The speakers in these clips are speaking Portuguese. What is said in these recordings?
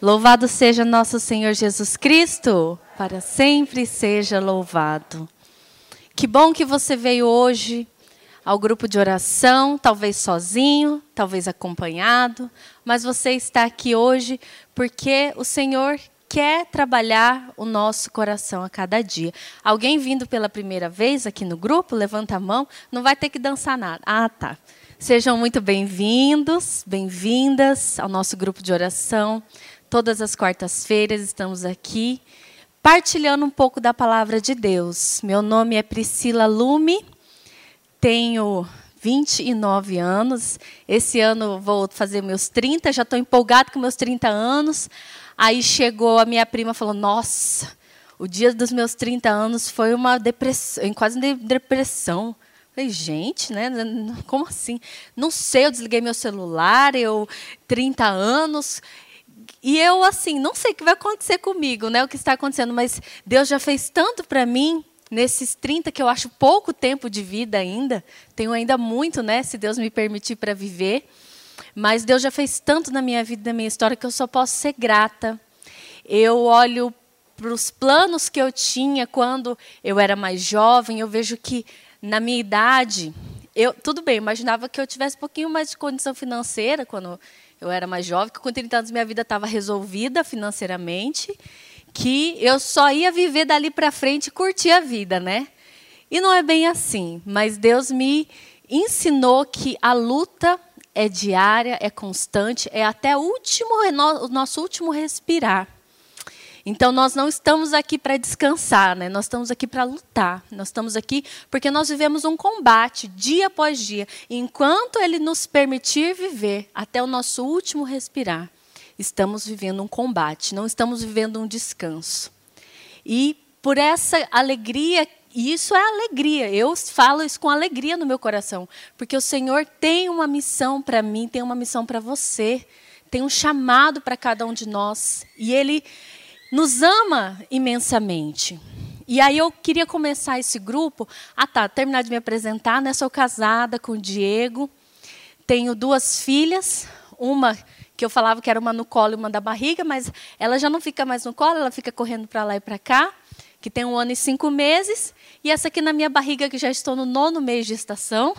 Louvado seja nosso Senhor Jesus Cristo, para sempre seja louvado. Que bom que você veio hoje ao grupo de oração, talvez sozinho, talvez acompanhado, mas você está aqui hoje porque o Senhor quer trabalhar o nosso coração a cada dia. Alguém vindo pela primeira vez aqui no grupo, levanta a mão, não vai ter que dançar nada. Ah, tá. Sejam muito bem-vindos, bem-vindas ao nosso grupo de oração. Todas as quartas-feiras estamos aqui partilhando um pouco da palavra de Deus. Meu nome é Priscila Lume, tenho 29 anos. Esse ano vou fazer meus 30, já estou empolgado com meus 30 anos. Aí chegou a minha prima e falou: Nossa, o dia dos meus 30 anos foi uma depressão, quase depressão. Falei, gente, né? Como assim? Não sei, eu desliguei meu celular, eu 30 anos, e eu, assim, não sei o que vai acontecer comigo, né? O que está acontecendo, mas Deus já fez tanto para mim nesses 30 que eu acho pouco tempo de vida ainda. Tenho ainda muito, né? Se Deus me permitir para viver. Mas Deus já fez tanto na minha vida, na minha história, que eu só posso ser grata. Eu olho para os planos que eu tinha quando eu era mais jovem, eu vejo que na minha idade, eu, tudo bem, imaginava que eu tivesse um pouquinho mais de condição financeira quando eu era mais jovem, que com 30 anos minha vida estava resolvida financeiramente, que eu só ia viver dali para frente e curtir a vida, né? E não é bem assim, mas Deus me ensinou que a luta é diária, é constante, é até o último o nosso último respirar. Então nós não estamos aqui para descansar, né? Nós estamos aqui para lutar. Nós estamos aqui porque nós vivemos um combate dia após dia. Enquanto ele nos permitir viver até o nosso último respirar, estamos vivendo um combate, não estamos vivendo um descanso. E por essa alegria e isso é alegria. Eu falo isso com alegria no meu coração, porque o Senhor tem uma missão para mim, tem uma missão para você, tem um chamado para cada um de nós, e ele nos ama imensamente. E aí eu queria começar esse grupo. Ah, tá, terminar de me apresentar, né? Sou casada com o Diego. Tenho duas filhas, uma que eu falava que era uma no colo e uma da barriga, mas ela já não fica mais no colo, ela fica correndo para lá e para cá, que tem um ano e cinco meses. E essa aqui na minha barriga, que já estou no nono mês de gestação.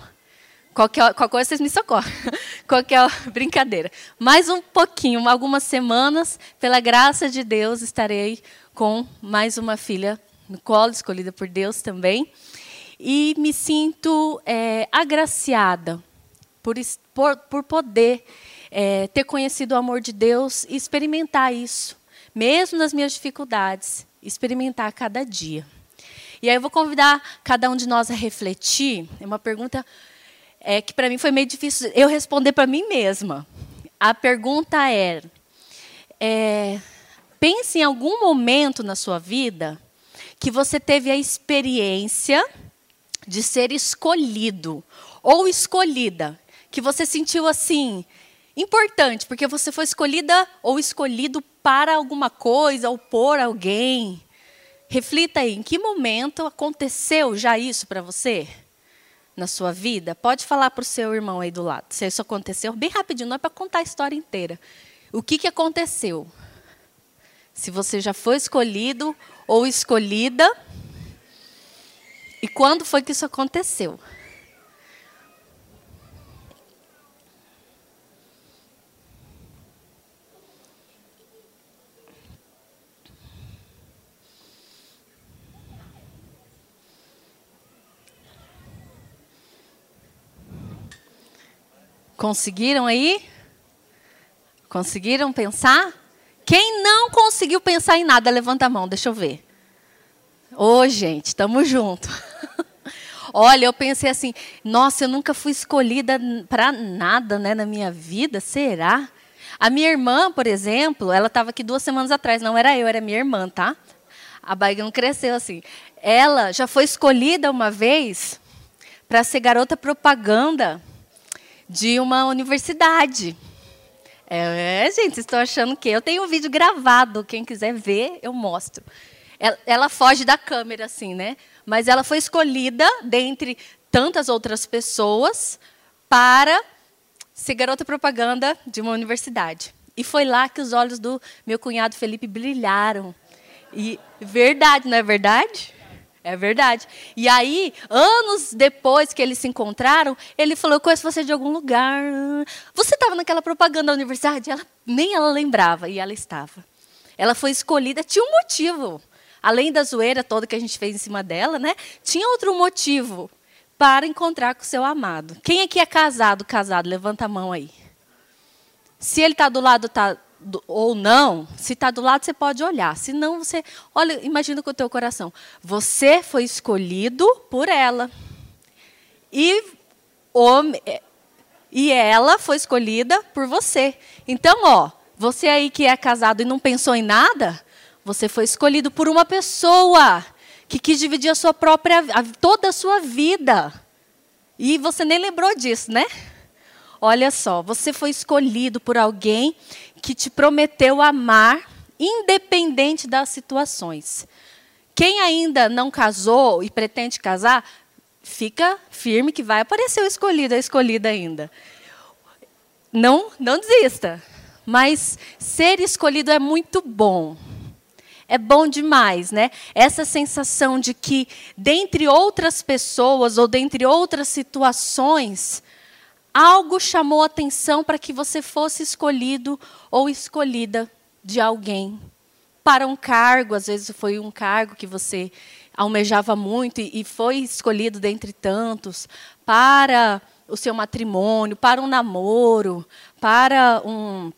Qualquer, qualquer coisa vocês me socorrem. Qualquer brincadeira. Mais um pouquinho, algumas semanas, pela graça de Deus, estarei com mais uma filha no colo, escolhida por Deus também. E me sinto é, agraciada por, por, por poder é, ter conhecido o amor de Deus e experimentar isso, mesmo nas minhas dificuldades, experimentar cada dia. E aí eu vou convidar cada um de nós a refletir. É uma pergunta é que para mim foi meio difícil eu responder para mim mesma. A pergunta é, é: pense em algum momento na sua vida que você teve a experiência de ser escolhido ou escolhida, que você sentiu assim importante, porque você foi escolhida ou escolhido para alguma coisa ou por alguém. Reflita aí, em que momento aconteceu já isso para você? Na sua vida, pode falar para o seu irmão aí do lado. Se isso aconteceu, bem rapidinho, não é para contar a história inteira. O que, que aconteceu? Se você já foi escolhido ou escolhida. E quando foi que isso aconteceu? Conseguiram aí? Conseguiram pensar? Quem não conseguiu pensar em nada, levanta a mão, deixa eu ver. Ô, oh, gente, estamos juntos. Olha, eu pensei assim, nossa, eu nunca fui escolhida para nada né, na minha vida, será? A minha irmã, por exemplo, ela estava aqui duas semanas atrás, não era eu, era minha irmã, tá? A barriga não cresceu assim. Ela já foi escolhida uma vez para ser garota propaganda de uma universidade. É, gente, estou achando que eu tenho um vídeo gravado, quem quiser ver, eu mostro. Ela, ela, foge da câmera, assim, né? Mas ela foi escolhida dentre tantas outras pessoas para ser garota propaganda de uma universidade. E foi lá que os olhos do meu cunhado Felipe brilharam. E verdade, não é verdade? É verdade. E aí, anos depois que eles se encontraram, ele falou: Eu conheço você de algum lugar. Você estava naquela propaganda da universidade? Ela, nem ela lembrava, e ela estava. Ela foi escolhida, tinha um motivo. Além da zoeira toda que a gente fez em cima dela, né? Tinha outro motivo para encontrar com o seu amado. Quem aqui é casado, casado? Levanta a mão aí. Se ele está do lado tá, ou não, se está do lado, você pode olhar. Se não, você. Olha, imagina com o teu coração. Você foi escolhido por ela. E, homem, e ela foi escolhida por você. Então, ó, você aí que é casado e não pensou em nada, você foi escolhido por uma pessoa que quis dividir a sua própria, toda a sua vida. E você nem lembrou disso, né? Olha só, você foi escolhido por alguém que te prometeu amar, independente das situações. Quem ainda não casou e pretende casar, fica firme que vai aparecer o escolhido, a escolhida ainda. Não, não desista. Mas ser escolhido é muito bom. É bom demais, né? Essa sensação de que, dentre outras pessoas ou dentre outras situações, algo chamou atenção para que você fosse escolhido ou escolhida de alguém para um cargo, às vezes foi um cargo que você almejava muito e foi escolhido dentre tantos, para o seu matrimônio, para um namoro, para um,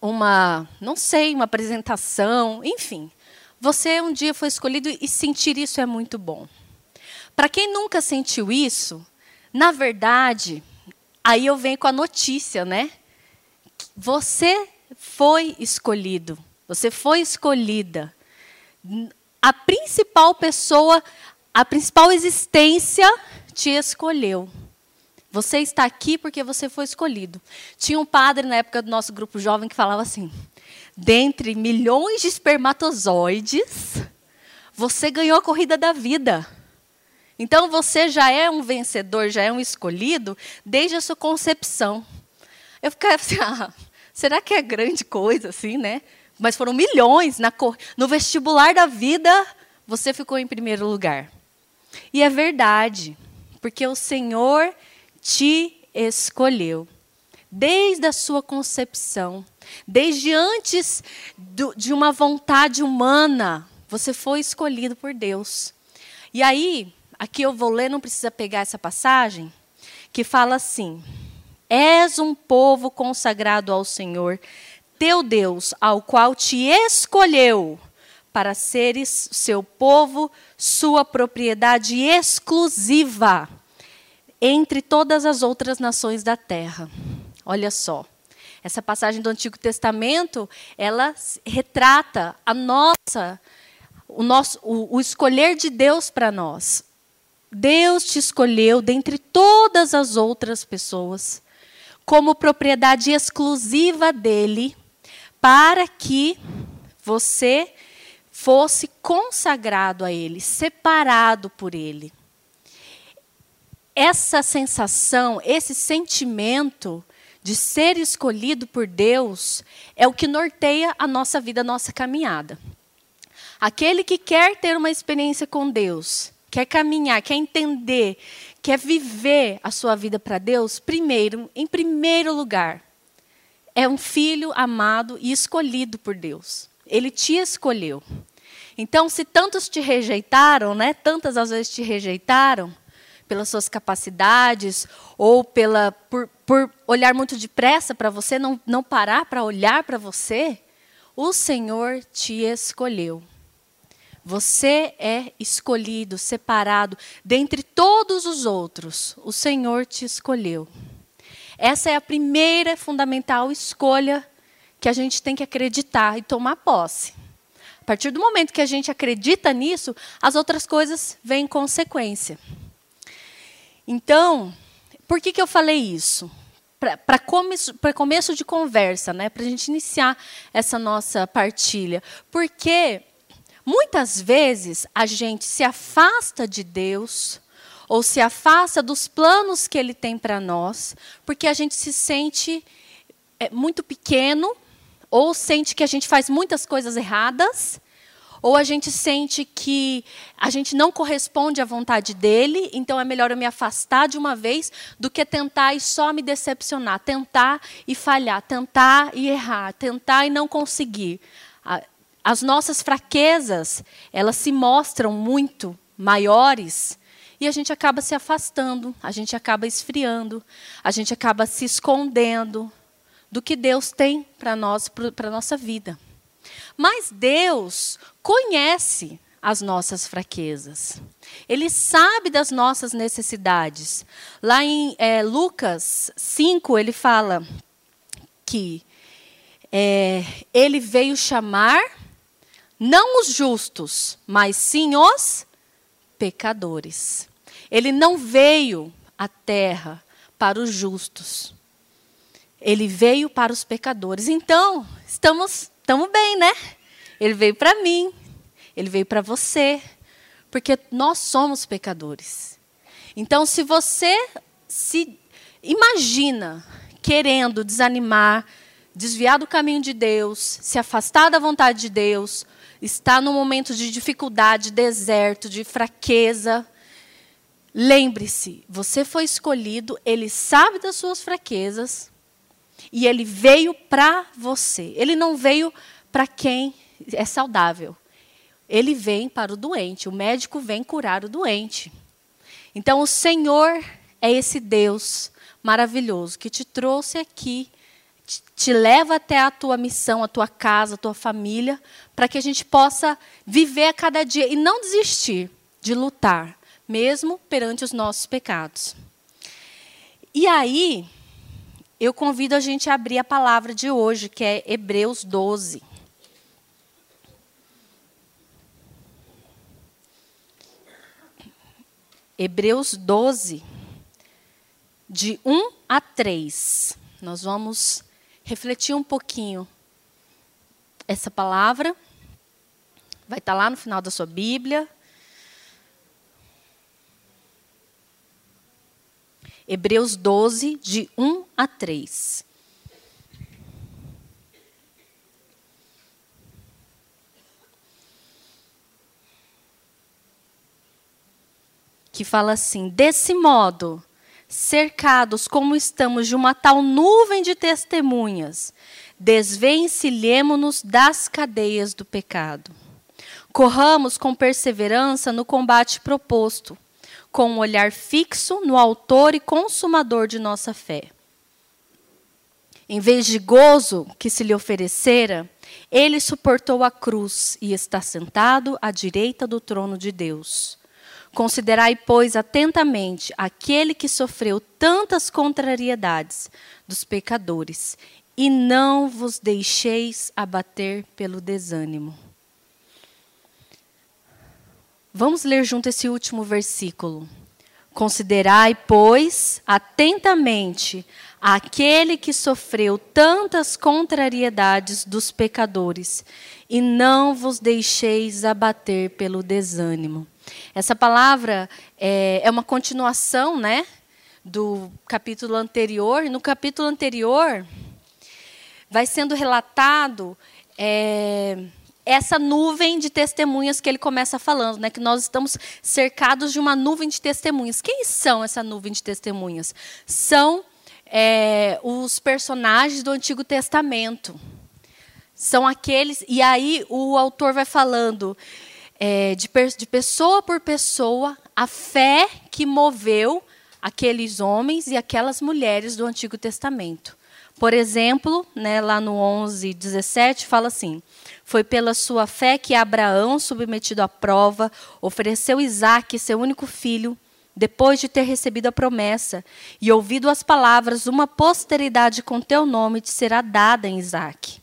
uma, não sei, uma apresentação, enfim. Você um dia foi escolhido e sentir isso é muito bom. Para quem nunca sentiu isso, na verdade, Aí eu venho com a notícia, né? Você foi escolhido. Você foi escolhida. A principal pessoa, a principal existência te escolheu. Você está aqui porque você foi escolhido. Tinha um padre na época do nosso grupo jovem que falava assim: dentre milhões de espermatozoides, você ganhou a corrida da vida. Então você já é um vencedor, já é um escolhido desde a sua concepção. Eu ficava assim, ah, será que é grande coisa assim, né? Mas foram milhões na no vestibular da vida, você ficou em primeiro lugar. E é verdade, porque o Senhor te escolheu desde a sua concepção, desde antes do, de uma vontade humana, você foi escolhido por Deus. E aí, Aqui eu vou ler, não precisa pegar essa passagem, que fala assim: És um povo consagrado ao Senhor, teu Deus, ao qual te escolheu para seres seu povo, sua propriedade exclusiva entre todas as outras nações da terra. Olha só. Essa passagem do Antigo Testamento, ela retrata a nossa o nosso o, o escolher de Deus para nós. Deus te escolheu dentre todas as outras pessoas como propriedade exclusiva dele para que você fosse consagrado a ele, separado por ele. Essa sensação, esse sentimento de ser escolhido por Deus é o que norteia a nossa vida, a nossa caminhada. Aquele que quer ter uma experiência com Deus, quer caminhar, quer entender, quer viver a sua vida para Deus, primeiro, em primeiro lugar, é um filho amado e escolhido por Deus. Ele te escolheu. Então, se tantos te rejeitaram, né, tantas às vezes te rejeitaram pelas suas capacidades ou pela por, por olhar muito depressa para você, não, não parar para olhar para você, o Senhor te escolheu. Você é escolhido, separado dentre todos os outros. O Senhor te escolheu. Essa é a primeira fundamental escolha que a gente tem que acreditar e tomar posse. A partir do momento que a gente acredita nisso, as outras coisas vêm em consequência. Então, por que, que eu falei isso? Para começo, começo de conversa, né? para a gente iniciar essa nossa partilha. Porque Muitas vezes a gente se afasta de Deus ou se afasta dos planos que Ele tem para nós, porque a gente se sente é, muito pequeno ou sente que a gente faz muitas coisas erradas, ou a gente sente que a gente não corresponde à vontade dele, então é melhor eu me afastar de uma vez do que tentar e só me decepcionar, tentar e falhar, tentar e errar, tentar e não conseguir. As nossas fraquezas, elas se mostram muito maiores e a gente acaba se afastando, a gente acaba esfriando, a gente acaba se escondendo do que Deus tem para nós, para a nossa vida. Mas Deus conhece as nossas fraquezas. Ele sabe das nossas necessidades. Lá em é, Lucas 5, ele fala que é, ele veio chamar não os justos, mas sim os pecadores. Ele não veio à terra para os justos. Ele veio para os pecadores. Então, estamos, estamos bem, né? Ele veio para mim, ele veio para você, porque nós somos pecadores. Então, se você se imagina querendo desanimar, desviar do caminho de Deus, se afastar da vontade de Deus, está num momento de dificuldade, deserto, de fraqueza, lembre-se, você foi escolhido, ele sabe das suas fraquezas e ele veio para você. Ele não veio para quem é saudável. Ele vem para o doente, o médico vem curar o doente. Então o Senhor é esse Deus maravilhoso que te trouxe aqui te leva até a tua missão, a tua casa, a tua família, para que a gente possa viver a cada dia e não desistir de lutar, mesmo perante os nossos pecados. E aí, eu convido a gente a abrir a palavra de hoje, que é Hebreus 12. Hebreus 12, de 1 a 3. Nós vamos refletir um pouquinho essa palavra. Vai estar lá no final da sua Bíblia. Hebreus 12, de 1 a 3. Que fala assim: desse modo cercados como estamos de uma tal nuvem de testemunhas, desvencilhemo-nos das cadeias do pecado. Corramos com perseverança no combate proposto, com um olhar fixo no Autor e Consumador de nossa fé. Em vez de gozo que se lhe oferecera, ele suportou a cruz e está sentado à direita do trono de Deus. Considerai, pois, atentamente aquele que sofreu tantas contrariedades dos pecadores, e não vos deixeis abater pelo desânimo. Vamos ler junto esse último versículo. Considerai, pois, atentamente aquele que sofreu tantas contrariedades dos pecadores, e não vos deixeis abater pelo desânimo. Essa palavra é, é uma continuação, né, do capítulo anterior. No capítulo anterior, vai sendo relatado é, essa nuvem de testemunhas que ele começa falando, né, que nós estamos cercados de uma nuvem de testemunhas. Quem são essa nuvem de testemunhas? São é, os personagens do Antigo Testamento. São aqueles. E aí o autor vai falando é, de, de pessoa por pessoa, a fé que moveu aqueles homens e aquelas mulheres do Antigo Testamento. Por exemplo, né, lá no 11, 17, fala assim: Foi pela sua fé que Abraão, submetido à prova, ofereceu Isaque, seu único filho, depois de ter recebido a promessa e ouvido as palavras: Uma posteridade com teu nome te será dada em Isaque.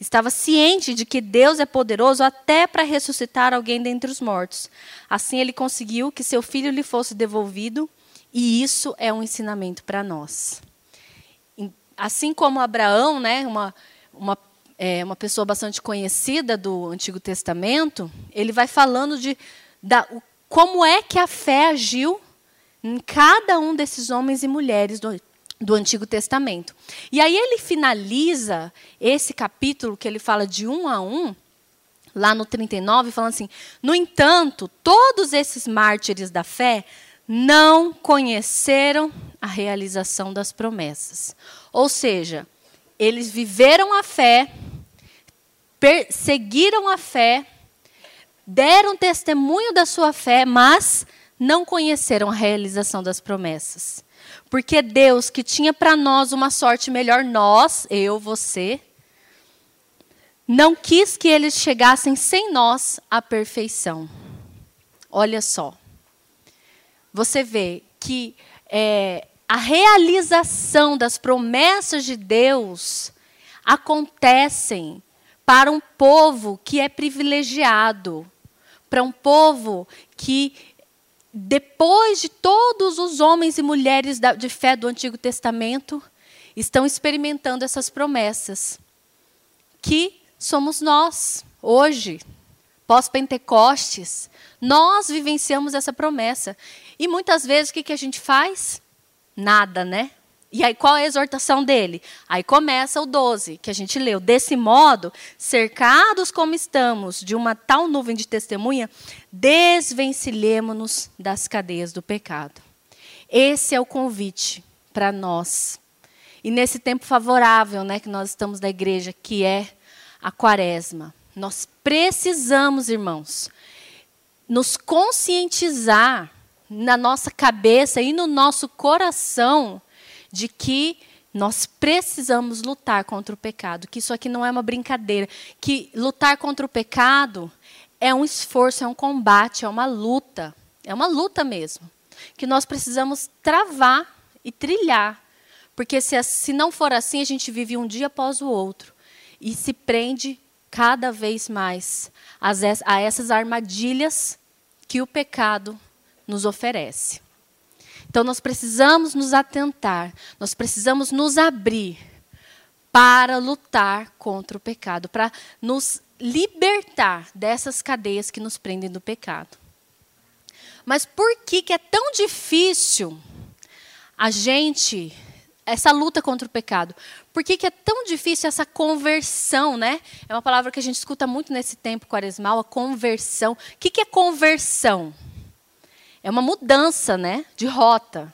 Estava ciente de que Deus é poderoso até para ressuscitar alguém dentre os mortos. Assim, ele conseguiu que seu filho lhe fosse devolvido, e isso é um ensinamento para nós. Assim como Abraão, né, uma, uma, é, uma pessoa bastante conhecida do Antigo Testamento, ele vai falando de da, como é que a fé agiu em cada um desses homens e mulheres do, do Antigo Testamento. E aí ele finaliza esse capítulo que ele fala de um a um, lá no 39, falando assim: No entanto, todos esses mártires da fé não conheceram a realização das promessas. Ou seja, eles viveram a fé, seguiram a fé, deram testemunho da sua fé, mas não conheceram a realização das promessas. Porque Deus, que tinha para nós uma sorte melhor, nós, eu, você, não quis que eles chegassem sem nós à perfeição. Olha só. Você vê que é, a realização das promessas de Deus acontecem para um povo que é privilegiado, para um povo que, depois de todos os homens e mulheres de fé do Antigo Testamento, estão experimentando essas promessas, que somos nós, hoje, pós-Pentecostes. Nós vivenciamos essa promessa. E muitas vezes o que, a gente faz? Nada, né? E aí qual é a exortação dele? Aí começa o 12, que a gente leu. Desse modo, cercados como estamos de uma tal nuvem de testemunha, desvencilhemos-nos das cadeias do pecado. Esse é o convite para nós. E nesse tempo favorável, né, que nós estamos da igreja, que é a quaresma. Nós precisamos, irmãos, nos conscientizar na nossa cabeça e no nosso coração de que nós precisamos lutar contra o pecado, que isso aqui não é uma brincadeira, que lutar contra o pecado é um esforço, é um combate, é uma luta, é uma luta mesmo, que nós precisamos travar e trilhar, porque se, se não for assim, a gente vive um dia após o outro e se prende cada vez mais a essas armadilhas que o pecado nos oferece. Então nós precisamos nos atentar, nós precisamos nos abrir para lutar contra o pecado, para nos libertar dessas cadeias que nos prendem do pecado. Mas por que, que é tão difícil a gente essa luta contra o pecado. Por que, que, é tão difícil essa conversão, né? É uma palavra que a gente escuta muito nesse tempo quaresmal, a conversão. O que, que é conversão? É uma mudança, né? De rota.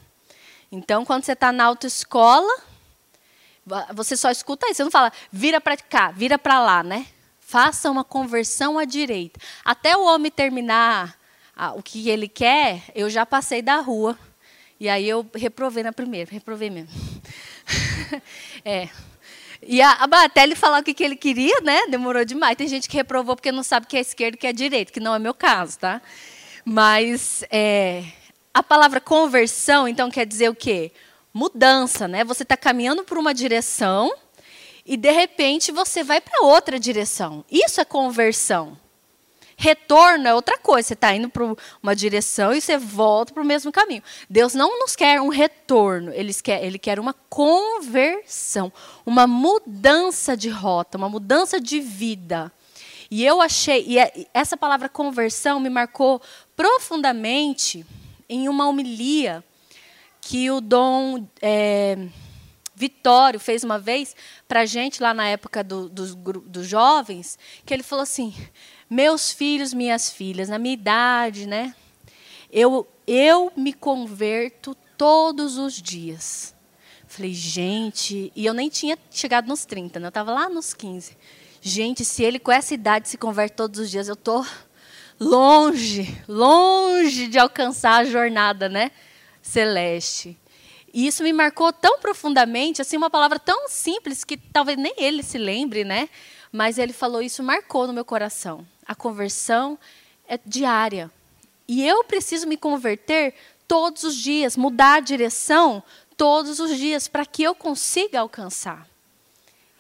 Então, quando você está na autoescola, você só escuta isso. Você não fala, vira para cá, vira para lá, né? Faça uma conversão à direita. Até o homem terminar o que ele quer, eu já passei da rua e aí eu reprovei na primeira, reprovei mesmo. é. E a, até ele falar o que, que ele queria, né? Demorou demais. Tem gente que reprovou porque não sabe que é esquerda e que é direita, que não é meu caso, tá? Mas é, a palavra conversão, então, quer dizer o quê? Mudança, né? Você está caminhando por uma direção e, de repente, você vai para outra direção. Isso é conversão. Retorno é outra coisa. Você está indo para uma direção e você volta para o mesmo caminho. Deus não nos quer um retorno, ele quer, ele quer uma conversão, uma mudança de rota, uma mudança de vida. E eu achei, e é, essa palavra conversão me marcou profundamente em uma homilia que o Dom é, Vitório fez uma vez para a gente lá na época do, dos, dos jovens, que ele falou assim: meus filhos, minhas filhas, na minha idade, né? Eu, eu me converto todos os dias. Falei, gente, e eu nem tinha chegado nos 30, né? Eu estava lá nos 15. Gente, se ele com essa idade se converte todos os dias, eu estou longe, longe de alcançar a jornada, né? Celeste. E isso me marcou tão profundamente, assim, uma palavra tão simples que talvez nem ele se lembre, né? Mas ele falou isso, marcou no meu coração. A conversão é diária. E eu preciso me converter todos os dias, mudar a direção todos os dias para que eu consiga alcançar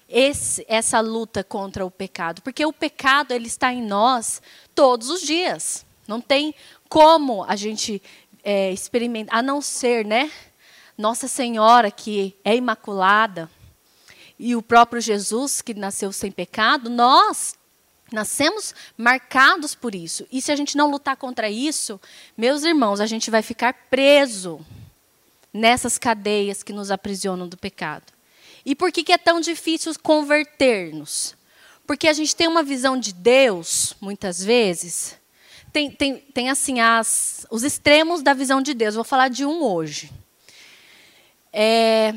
esse, essa luta contra o pecado, porque o pecado ele está em nós todos os dias. Não tem como a gente é, experimentar, a não ser, né? Nossa Senhora que é imaculada e o próprio Jesus que nasceu sem pecado, nós Nascemos marcados por isso. E se a gente não lutar contra isso, meus irmãos, a gente vai ficar preso nessas cadeias que nos aprisionam do pecado. E por que, que é tão difícil converter-nos? Porque a gente tem uma visão de Deus, muitas vezes, tem, tem, tem assim as, os extremos da visão de Deus. Vou falar de um hoje. É,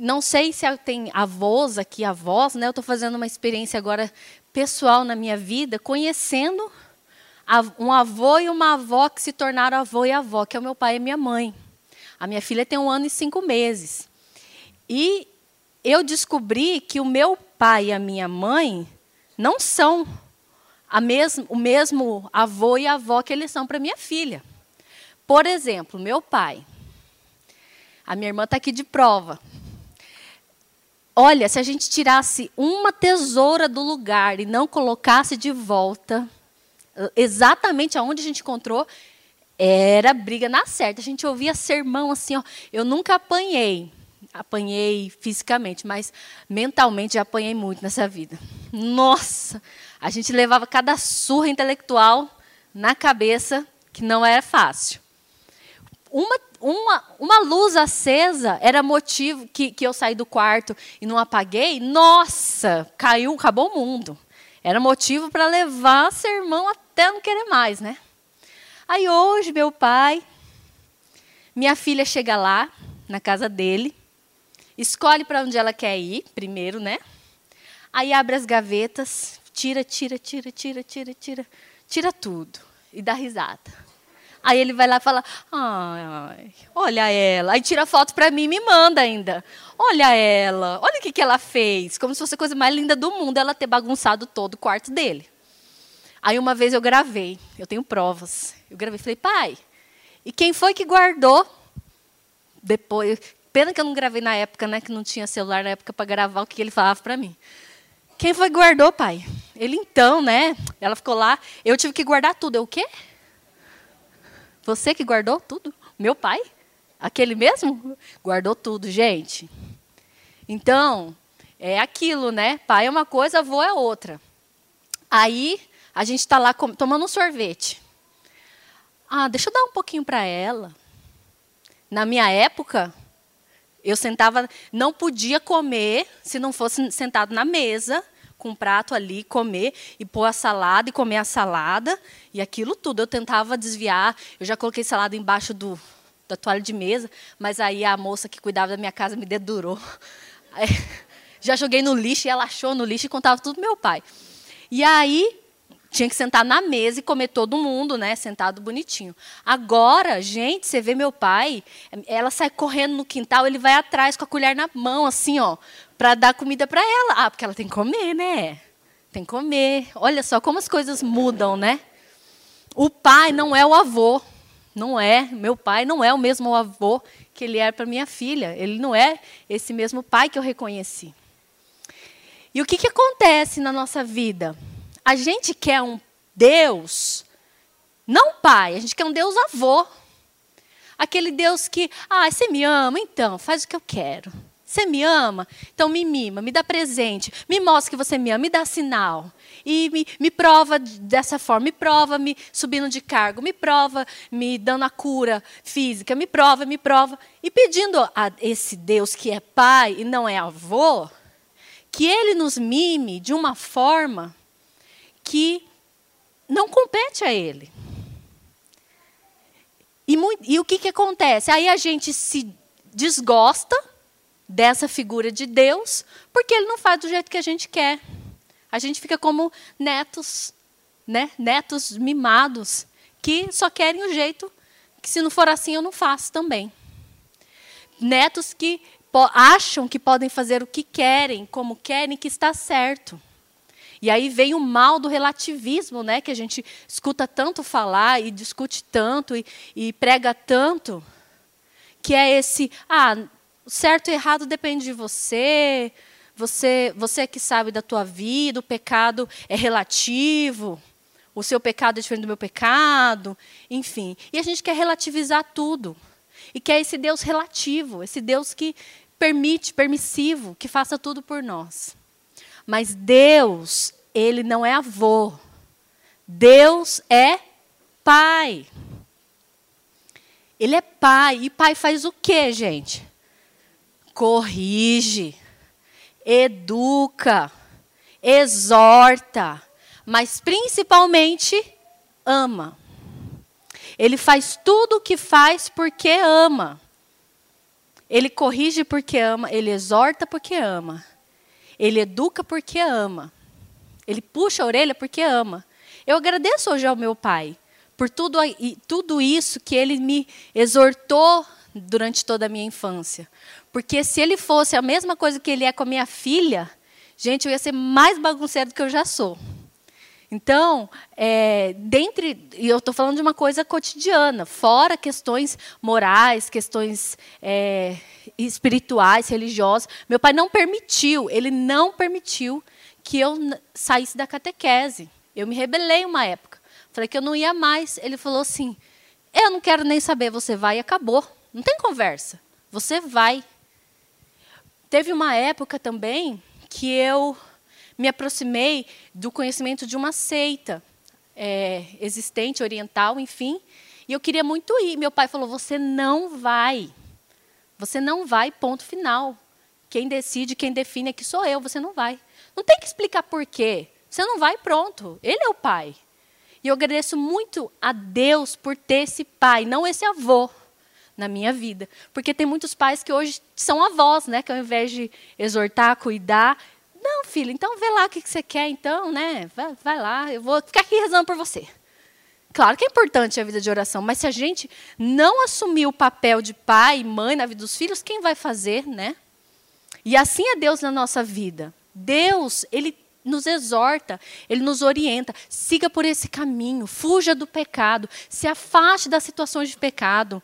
não sei se tem avós aqui, avós, né? Eu estou fazendo uma experiência agora pessoal na minha vida, conhecendo um avô e uma avó que se tornaram avô e avó, que é o meu pai e minha mãe. A minha filha tem um ano e cinco meses. E eu descobri que o meu pai e a minha mãe não são o mesmo avô e avó que eles são para minha filha. Por exemplo, meu pai. A minha irmã está aqui de prova. Olha, se a gente tirasse uma tesoura do lugar e não colocasse de volta, exatamente aonde a gente encontrou, era briga na certa. A gente ouvia sermão assim, ó. Eu nunca apanhei, apanhei fisicamente, mas mentalmente já apanhei muito nessa vida. Nossa, a gente levava cada surra intelectual na cabeça que não era fácil. Uma, uma, uma luz acesa era motivo que, que eu saí do quarto e não apaguei. Nossa, caiu, acabou o mundo. Era motivo para levar sermão até não querer mais, né? Aí hoje, meu pai, minha filha chega lá, na casa dele, escolhe para onde ela quer ir, primeiro, né? Aí abre as gavetas, tira, tira, tira, tira, tira, tira, tira tudo e dá risada. Aí ele vai lá e fala: ai, olha ela. Aí tira foto para mim e me manda ainda. Olha ela, olha o que, que ela fez. Como se fosse a coisa mais linda do mundo ela ter bagunçado todo o quarto dele. Aí uma vez eu gravei, eu tenho provas. Eu gravei, falei, pai, e quem foi que guardou depois? Pena que eu não gravei na época, né? Que não tinha celular na época para gravar o que ele falava para mim. Quem foi que guardou, pai? Ele então, né? Ela ficou lá. Eu tive que guardar tudo. Eu o quê? Você que guardou tudo? Meu pai? Aquele mesmo? Guardou tudo, gente. Então, é aquilo, né? Pai é uma coisa, avô é outra. Aí, a gente está lá tomando um sorvete. Ah, deixa eu dar um pouquinho para ela. Na minha época, eu sentava, não podia comer se não fosse sentado na mesa, com um prato ali, comer e pôr a salada e comer a salada e aquilo tudo. Eu tentava desviar, eu já coloquei salada embaixo do, da toalha de mesa, mas aí a moça que cuidava da minha casa me dedurou. Já joguei no lixo e ela achou no lixo e contava tudo meu pai. E aí tinha que sentar na mesa e comer todo mundo, né, sentado bonitinho. Agora, gente, você vê meu pai, ela sai correndo no quintal, ele vai atrás com a colher na mão, assim, ó, para dar comida para ela. Ah, porque ela tem que comer, né? Tem que comer. Olha só como as coisas mudam, né? O pai não é o avô, não é. Meu pai não é o mesmo avô que ele era para minha filha. Ele não é esse mesmo pai que eu reconheci. E o que, que acontece na nossa vida? A gente quer um Deus, não pai, a gente quer um Deus avô. Aquele Deus que, ah, você me ama, então, faz o que eu quero. Você me ama? Então me mima, me dá presente, me mostra que você me ama, me dá sinal. E me, me prova dessa forma, me prova me subindo de cargo, me prova me dando a cura física, me prova, me prova. E pedindo a esse Deus que é pai e não é avô, que ele nos mime de uma forma que não compete a ele. E, e o que, que acontece? Aí a gente se desgosta dessa figura de Deus, porque ele não faz do jeito que a gente quer. A gente fica como netos, né? netos mimados, que só querem o jeito que, se não for assim, eu não faço também. Netos que acham que podem fazer o que querem, como querem, que está certo. E aí vem o mal do relativismo, né, que a gente escuta tanto falar e discute tanto e, e prega tanto, que é esse, ah, certo e errado depende de você, você, você é que sabe da tua vida, o pecado é relativo, o seu pecado é diferente do meu pecado, enfim. E a gente quer relativizar tudo. E quer esse Deus relativo, esse Deus que permite, permissivo, que faça tudo por nós. Mas Deus, ele não é avô. Deus é pai. Ele é pai. E pai faz o quê, gente? Corrige, educa, exorta, mas principalmente ama. Ele faz tudo o que faz porque ama. Ele corrige porque ama, ele exorta porque ama. Ele educa porque ama. Ele puxa a orelha porque ama. Eu agradeço hoje ao meu pai por tudo, tudo isso que ele me exortou durante toda a minha infância. Porque se ele fosse a mesma coisa que ele é com a minha filha, gente, eu ia ser mais bagunceiro do que eu já sou. Então, é, dentre, e eu estou falando de uma coisa cotidiana, fora questões morais, questões é, espirituais, religiosas. Meu pai não permitiu, ele não permitiu que eu saísse da catequese. Eu me rebelei uma época. Falei que eu não ia mais. Ele falou assim: Eu não quero nem saber, você vai e acabou. Não tem conversa. Você vai. Teve uma época também que eu me aproximei do conhecimento de uma seita é, existente, oriental, enfim, e eu queria muito ir. Meu pai falou: Você não vai. Você não vai, ponto final. Quem decide, quem define aqui sou eu, você não vai. Não tem que explicar por quê. Você não vai, pronto. Ele é o pai. E eu agradeço muito a Deus por ter esse pai, não esse avô na minha vida. Porque tem muitos pais que hoje são avós, né? Que ao invés de exortar, cuidar, não, filho, então vê lá o que você quer, então, né? Vai, vai lá, eu vou ficar aqui rezando por você. Claro que é importante a vida de oração, mas se a gente não assumir o papel de pai e mãe na vida dos filhos, quem vai fazer, né? E assim é Deus na nossa vida. Deus, ele nos exorta, ele nos orienta. Siga por esse caminho, fuja do pecado, se afaste das situações de pecado.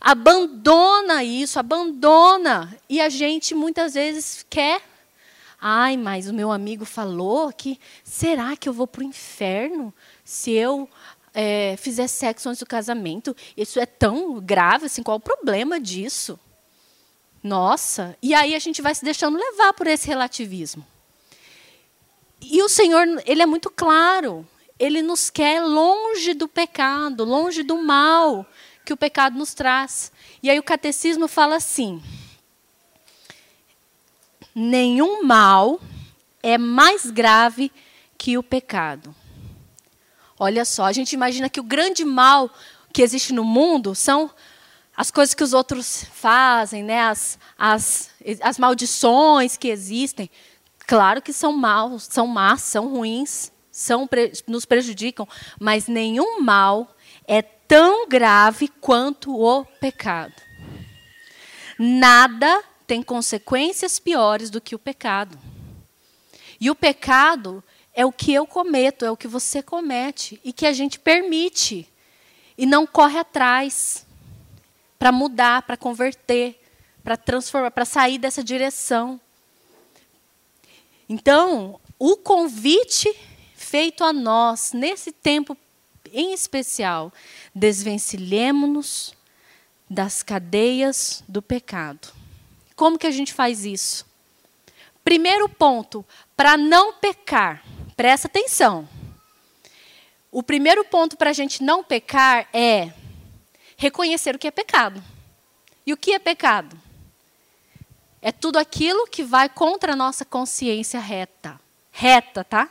Abandona isso, abandona. E a gente muitas vezes quer. Ai, mas o meu amigo falou que será que eu vou para o inferno se eu é, fizer sexo antes do casamento? Isso é tão grave assim, qual o problema disso? Nossa, e aí a gente vai se deixando levar por esse relativismo. E o Senhor, ele é muito claro. Ele nos quer longe do pecado, longe do mal que o pecado nos traz. E aí o catecismo fala assim: nenhum mal é mais grave que o pecado. Olha só, a gente imagina que o grande mal que existe no mundo são as coisas que os outros fazem, né? as, as, as maldições que existem. Claro que são maus, são más, são ruins, são, nos prejudicam, mas nenhum mal é tão grave quanto o pecado. Nada tem consequências piores do que o pecado. E o pecado é o que eu cometo, é o que você comete e que a gente permite e não corre atrás para mudar, para converter, para transformar, para sair dessa direção. Então, o convite feito a nós nesse tempo em especial, desvencilhemos-nos das cadeias do pecado. Como que a gente faz isso? Primeiro ponto, para não pecar, presta atenção. O primeiro ponto para a gente não pecar é reconhecer o que é pecado. E o que é pecado? É tudo aquilo que vai contra a nossa consciência reta. Reta, tá?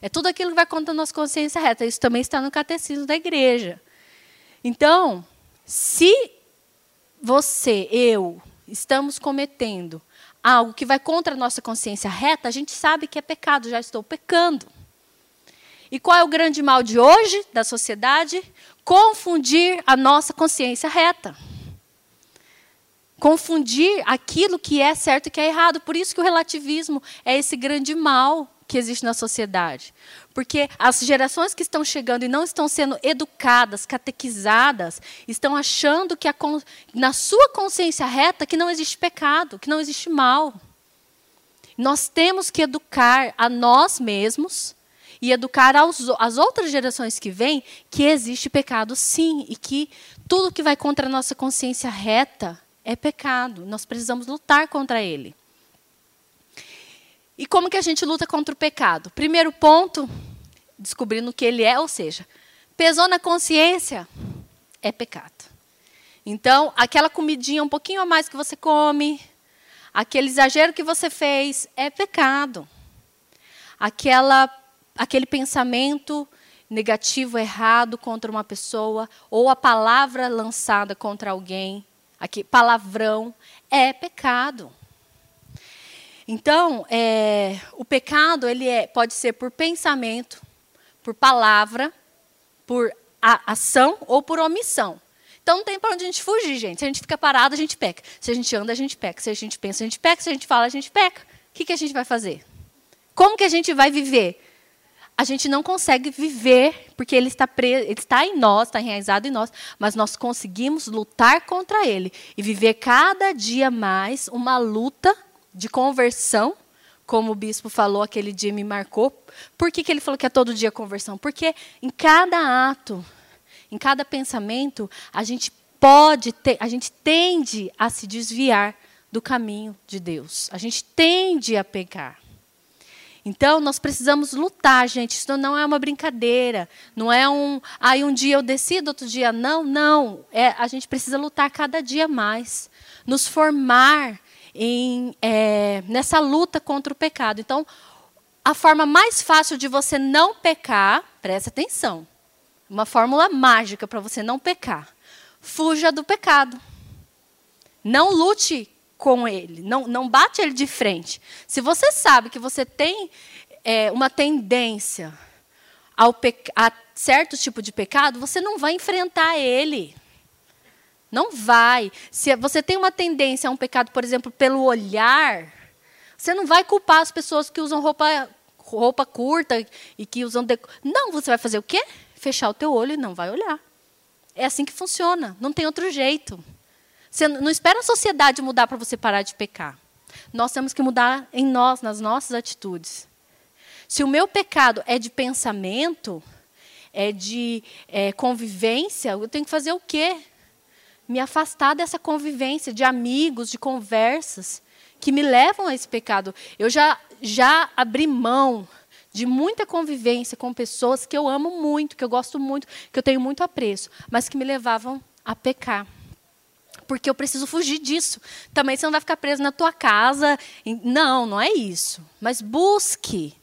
É tudo aquilo que vai contra a nossa consciência reta. Isso também está no catecismo da igreja. Então, se você, eu, estamos cometendo algo que vai contra a nossa consciência reta, a gente sabe que é pecado, já estou pecando. E qual é o grande mal de hoje, da sociedade? Confundir a nossa consciência reta confundir aquilo que é certo e que é errado. Por isso que o relativismo é esse grande mal que existe na sociedade. Porque as gerações que estão chegando e não estão sendo educadas, catequizadas, estão achando que a, na sua consciência reta que não existe pecado, que não existe mal. Nós temos que educar a nós mesmos e educar aos, as outras gerações que vêm que existe pecado sim e que tudo que vai contra a nossa consciência reta é pecado. Nós precisamos lutar contra ele. E como que a gente luta contra o pecado? Primeiro ponto, descobrindo o que ele é, ou seja, pesou na consciência, é pecado. Então, aquela comidinha um pouquinho a mais que você come, aquele exagero que você fez, é pecado. Aquela, aquele pensamento negativo, errado contra uma pessoa, ou a palavra lançada contra alguém, aqui, palavrão, é pecado. Então, é, o pecado ele é, pode ser por pensamento, por palavra, por ação ou por omissão. Então não tem para onde a gente fugir, gente. Se a gente fica parado, a gente peca. Se a gente anda, a gente peca. Se a gente pensa, a gente peca. Se a gente fala, a gente peca. O que, que a gente vai fazer? Como que a gente vai viver? A gente não consegue viver porque ele está, preso, ele está em nós, está enraizado em nós, mas nós conseguimos lutar contra ele e viver cada dia mais uma luta de conversão, como o bispo falou aquele dia me marcou. Por que, que ele falou que é todo dia conversão? Porque em cada ato, em cada pensamento, a gente pode ter, a gente tende a se desviar do caminho de Deus. A gente tende a pecar. Então, nós precisamos lutar, gente. Isso não é uma brincadeira. Não é um. Aí um dia eu decido, outro dia não. Não. É, a gente precisa lutar cada dia mais. Nos formar em, é, nessa luta contra o pecado. Então, a forma mais fácil de você não pecar, presta atenção, uma fórmula mágica para você não pecar. Fuja do pecado. Não lute com ele, não, não bate ele de frente. Se você sabe que você tem é, uma tendência ao a certo tipo de pecado, você não vai enfrentar ele. Não vai. Se você tem uma tendência a um pecado, por exemplo, pelo olhar, você não vai culpar as pessoas que usam roupa, roupa curta e que usam. Não, você vai fazer o quê? Fechar o teu olho e não vai olhar. É assim que funciona. Não tem outro jeito. Você não espera a sociedade mudar para você parar de pecar. Nós temos que mudar em nós, nas nossas atitudes. Se o meu pecado é de pensamento, é de é, convivência, eu tenho que fazer o quê? Me afastar dessa convivência de amigos, de conversas que me levam a esse pecado. Eu já já abri mão de muita convivência com pessoas que eu amo muito, que eu gosto muito, que eu tenho muito apreço, mas que me levavam a pecar. Porque eu preciso fugir disso. Também você não vai ficar preso na tua casa. Não, não é isso. Mas busque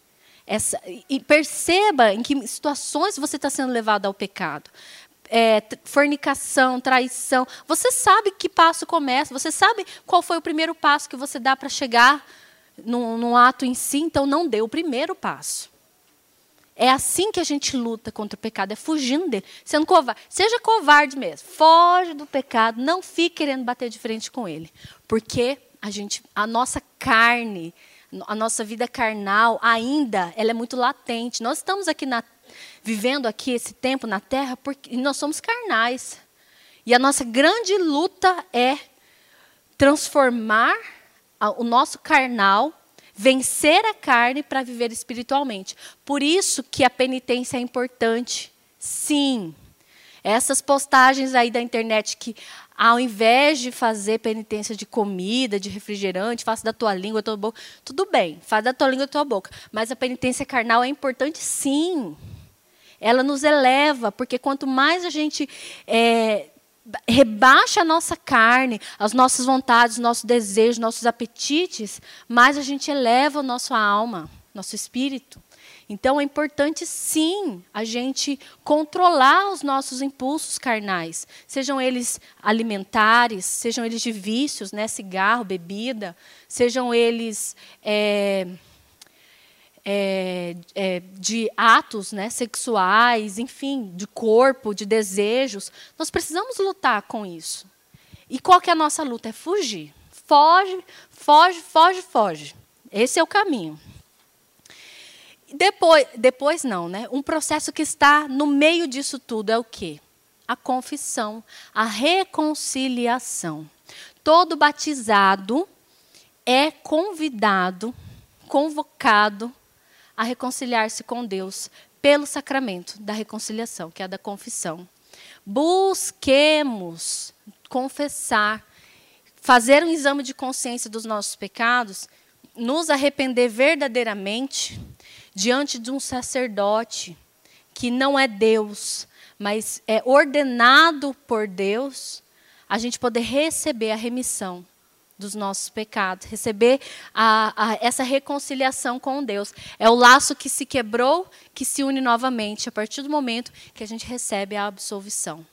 essa, e perceba em que situações você está sendo levado ao pecado é, fornicação, traição. Você sabe que passo começa, você sabe qual foi o primeiro passo que você dá para chegar num, num ato em si, então não dê o primeiro passo. É assim que a gente luta contra o pecado, é fugindo dele, sendo covarde. Seja covarde mesmo, foge do pecado, não fique querendo bater de frente com ele, porque a gente, a nossa carne, a nossa vida carnal ainda, ela é muito latente. Nós estamos aqui na vivendo aqui esse tempo na terra porque nós somos carnais. E a nossa grande luta é transformar o nosso carnal, vencer a carne para viver espiritualmente. Por isso que a penitência é importante. Sim. Essas postagens aí da internet que ao invés de fazer penitência de comida, de refrigerante, faça da tua língua, da tua boca, tudo bem, faz da tua língua, da tua boca. Mas a penitência carnal é importante sim ela nos eleva, porque quanto mais a gente é, rebaixa a nossa carne, as nossas vontades, nossos desejos, nossos apetites, mais a gente eleva a nossa alma, nosso espírito. Então é importante sim a gente controlar os nossos impulsos carnais, sejam eles alimentares, sejam eles de vícios, né, cigarro, bebida, sejam eles é, é, é, de atos né, sexuais, enfim, de corpo, de desejos. Nós precisamos lutar com isso. E qual que é a nossa luta? É fugir. Foge, foge, foge, foge. Esse é o caminho. Depois, depois não, né? Um processo que está no meio disso tudo é o quê? A confissão, a reconciliação. Todo batizado é convidado, convocado a reconciliar-se com Deus pelo sacramento da reconciliação, que é a da confissão. Busquemos confessar, fazer um exame de consciência dos nossos pecados, nos arrepender verdadeiramente diante de um sacerdote que não é Deus, mas é ordenado por Deus a gente poder receber a remissão dos nossos pecados, receber a, a, essa reconciliação com Deus. É o laço que se quebrou, que se une novamente a partir do momento que a gente recebe a absolvição.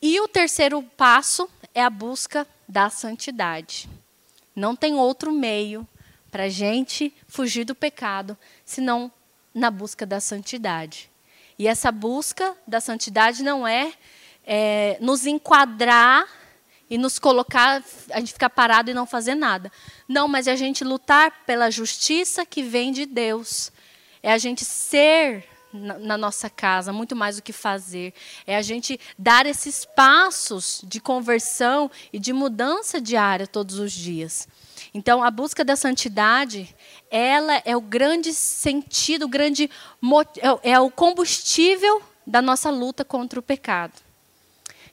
E o terceiro passo é a busca da santidade. Não tem outro meio para a gente fugir do pecado senão na busca da santidade. E essa busca da santidade não é, é nos enquadrar e nos colocar, a gente ficar parado e não fazer nada. Não, mas é a gente lutar pela justiça que vem de Deus. É a gente ser na, na nossa casa, muito mais do que fazer. É a gente dar esses passos de conversão e de mudança diária todos os dias. Então, a busca da santidade, ela é o grande sentido, o grande é, é o combustível da nossa luta contra o pecado.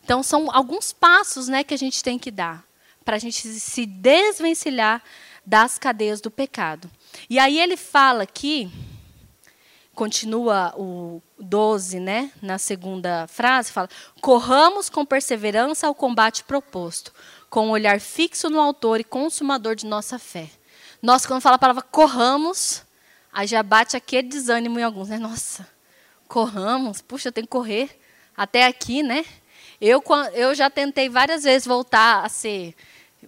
Então, são alguns passos né, que a gente tem que dar para a gente se desvencilhar das cadeias do pecado. E aí ele fala aqui, continua o 12, né, na segunda frase, fala: corramos com perseverança ao combate proposto, com um olhar fixo no autor e consumador de nossa fé. Nós, quando fala a palavra corramos, aí já bate aquele desânimo em alguns, né? Nossa, corramos, puxa, eu tenho que correr até aqui, né? Eu, eu já tentei várias vezes voltar a ser,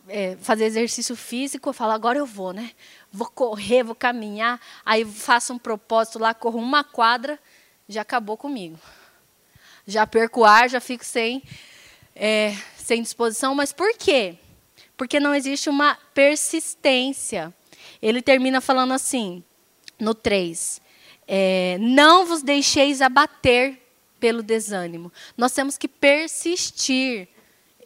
é, fazer exercício físico, eu falo, agora eu vou, né? Vou correr, vou caminhar, aí faço um propósito lá, corro uma quadra, já acabou comigo. Já perco ar, já fico sem, é, sem disposição. Mas por quê? Porque não existe uma persistência. Ele termina falando assim, no 3. É, não vos deixeis abater pelo desânimo. Nós temos que persistir.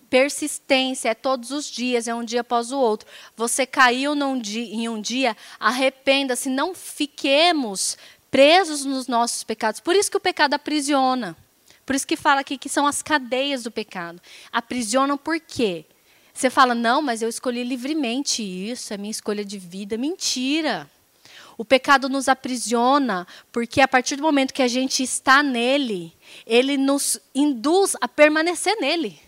Persistência é todos os dias, é um dia após o outro. Você caiu dia, em um dia, arrependa-se, não fiquemos presos nos nossos pecados. Por isso que o pecado aprisiona. Por isso que fala aqui que são as cadeias do pecado. Aprisionam por quê? Você fala, não, mas eu escolhi livremente isso, é minha escolha de vida. Mentira. O pecado nos aprisiona, porque a partir do momento que a gente está nele, ele nos induz a permanecer nele.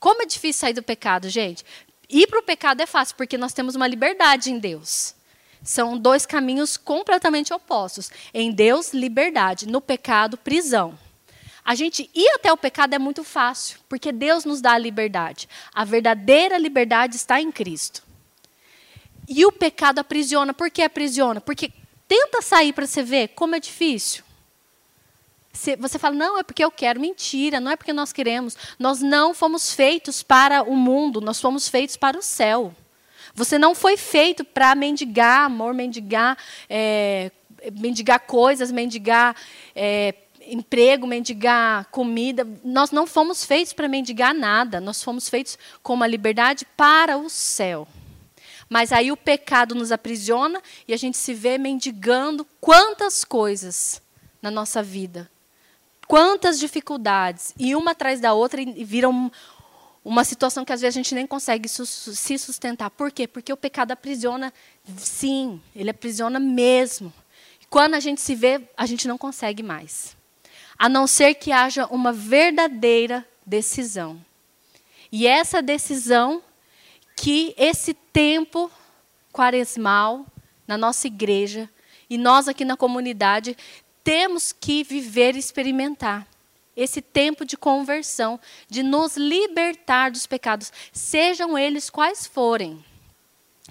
Como é difícil sair do pecado, gente? Ir para o pecado é fácil, porque nós temos uma liberdade em Deus. São dois caminhos completamente opostos. Em Deus, liberdade. No pecado, prisão. A gente ir até o pecado é muito fácil, porque Deus nos dá a liberdade. A verdadeira liberdade está em Cristo. E o pecado aprisiona. Por que aprisiona? Porque tenta sair para você ver como é difícil. Você fala, não, é porque eu quero. Mentira, não é porque nós queremos. Nós não fomos feitos para o mundo, nós fomos feitos para o céu. Você não foi feito para mendigar amor, mendigar, é, mendigar coisas, mendigar é, emprego, mendigar comida. Nós não fomos feitos para mendigar nada. Nós fomos feitos com uma liberdade para o céu. Mas aí o pecado nos aprisiona e a gente se vê mendigando quantas coisas na nossa vida. Quantas dificuldades. E uma atrás da outra e vira um, uma situação que às vezes a gente nem consegue se sustentar. Por quê? Porque o pecado aprisiona, sim, ele aprisiona mesmo. Quando a gente se vê, a gente não consegue mais. A não ser que haja uma verdadeira decisão. E essa decisão que esse tempo quaresmal na nossa igreja e nós aqui na comunidade temos que viver e experimentar esse tempo de conversão, de nos libertar dos pecados, sejam eles quais forem.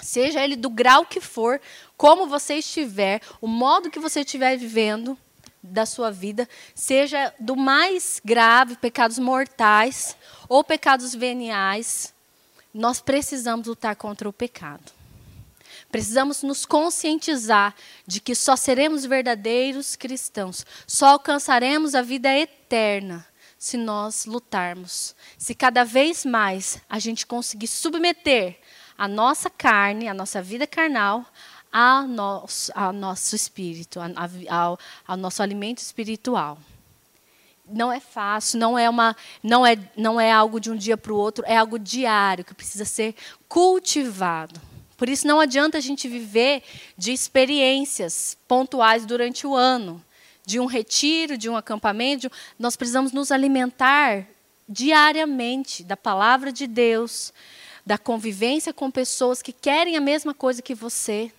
Seja ele do grau que for, como você estiver, o modo que você estiver vivendo da sua vida, seja do mais grave, pecados mortais ou pecados veniais, nós precisamos lutar contra o pecado. Precisamos nos conscientizar de que só seremos verdadeiros cristãos, só alcançaremos a vida eterna se nós lutarmos. Se cada vez mais a gente conseguir submeter a nossa carne, a nossa vida carnal, ao nosso, ao nosso espírito, ao, ao nosso alimento espiritual não é fácil, não é, uma, não é, não é algo de um dia para o outro, é algo diário que precisa ser cultivado. Por isso não adianta a gente viver de experiências pontuais durante o ano, de um retiro, de um acampamento. Nós precisamos nos alimentar diariamente da palavra de Deus, da convivência com pessoas que querem a mesma coisa que você,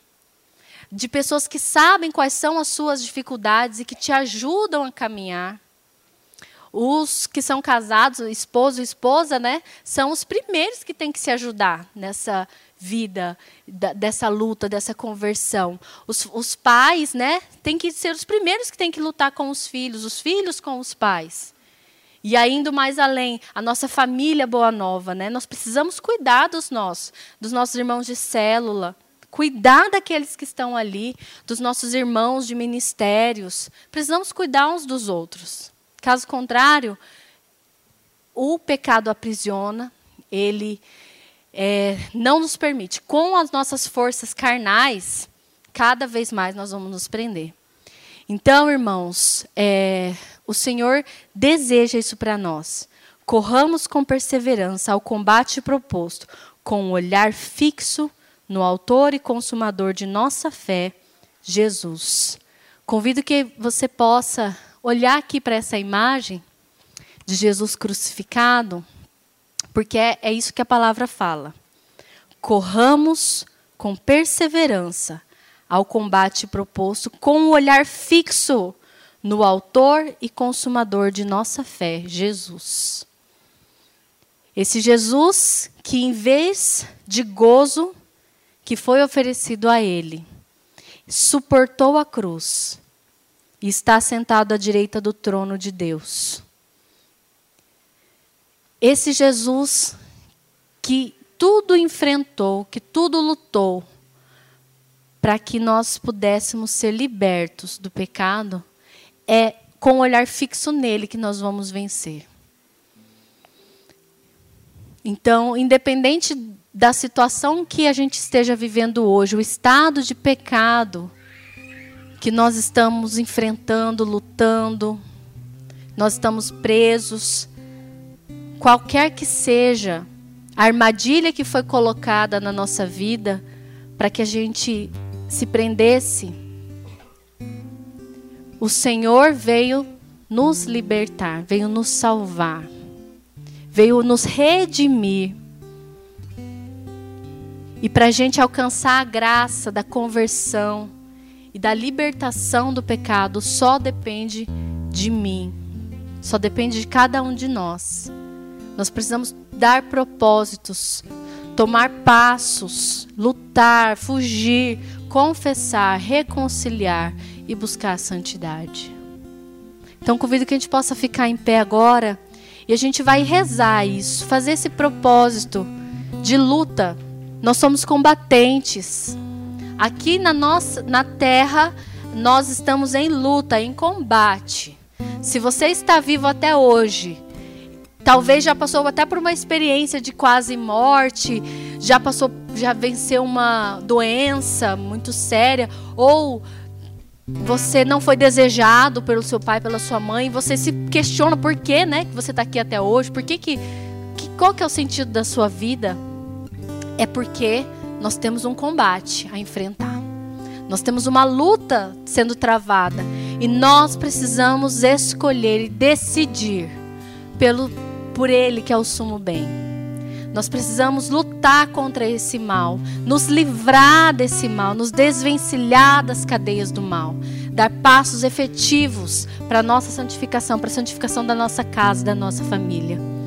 de pessoas que sabem quais são as suas dificuldades e que te ajudam a caminhar. Os que são casados, esposo e esposa, né, são os primeiros que têm que se ajudar nessa vida, dessa luta, dessa conversão. Os, os pais, né, têm que ser os primeiros que têm que lutar com os filhos, os filhos com os pais. E ainda mais além, a nossa família Boa Nova, né? Nós precisamos cuidar dos nossos, dos nossos irmãos de célula, cuidar daqueles que estão ali, dos nossos irmãos de ministérios. Precisamos cuidar uns dos outros. Caso contrário, o pecado aprisiona, ele é, não nos permite. Com as nossas forças carnais, cada vez mais nós vamos nos prender. Então, irmãos, é, o Senhor deseja isso para nós. Corramos com perseverança ao combate proposto, com um olhar fixo no Autor e Consumador de nossa fé, Jesus. Convido que você possa olhar aqui para essa imagem de Jesus crucificado, porque é, é isso que a palavra fala. Corramos com perseverança ao combate proposto, com um olhar fixo no Autor e Consumador de nossa fé, Jesus. Esse Jesus que, em vez de gozo que foi oferecido a Ele, suportou a cruz e está sentado à direita do trono de Deus. Esse Jesus que tudo enfrentou, que tudo lutou, para que nós pudéssemos ser libertos do pecado, é com o olhar fixo nele que nós vamos vencer. Então, independente da situação que a gente esteja vivendo hoje, o estado de pecado que nós estamos enfrentando, lutando, nós estamos presos, qualquer que seja a armadilha que foi colocada na nossa vida para que a gente se prendesse, o Senhor veio nos libertar, veio nos salvar, veio nos redimir. E para a gente alcançar a graça da conversão, e da libertação do pecado só depende de mim, só depende de cada um de nós. Nós precisamos dar propósitos, tomar passos, lutar, fugir, confessar, reconciliar e buscar a santidade. Então convido que a gente possa ficar em pé agora e a gente vai rezar isso, fazer esse propósito de luta. Nós somos combatentes. Aqui na nossa na terra, nós estamos em luta, em combate. Se você está vivo até hoje, talvez já passou até por uma experiência de quase morte, já passou, já venceu uma doença muito séria, ou você não foi desejado pelo seu pai, pela sua mãe, você se questiona por que, né, que você está aqui até hoje, por que, que, que qual que é o sentido da sua vida? É porque nós temos um combate a enfrentar. Nós temos uma luta sendo travada e nós precisamos escolher e decidir pelo por ele que é o sumo bem. Nós precisamos lutar contra esse mal, nos livrar desse mal, nos desvencilhar das cadeias do mal, dar passos efetivos para a nossa santificação, para a santificação da nossa casa, da nossa família.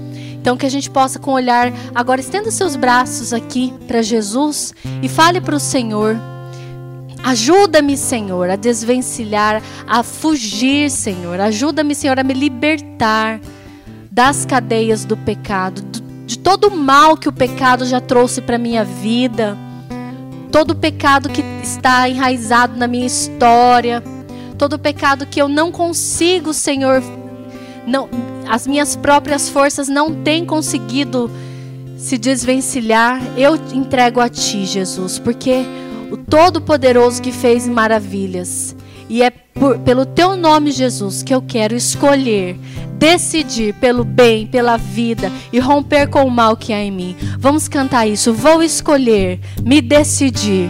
Então que a gente possa com olhar agora estenda seus braços aqui para Jesus e fale para o Senhor. Ajuda-me, Senhor, a desvencilhar, a fugir, Senhor. Ajuda-me, Senhor, a me libertar das cadeias do pecado, de todo o mal que o pecado já trouxe para minha vida, todo o pecado que está enraizado na minha história, todo o pecado que eu não consigo, Senhor, não, as minhas próprias forças não têm conseguido se desvencilhar, eu entrego a Ti, Jesus, porque o Todo-Poderoso que fez maravilhas. E é por, pelo Teu nome, Jesus, que eu quero escolher, decidir pelo bem, pela vida e romper com o mal que há em mim. Vamos cantar isso. Vou escolher, me decidir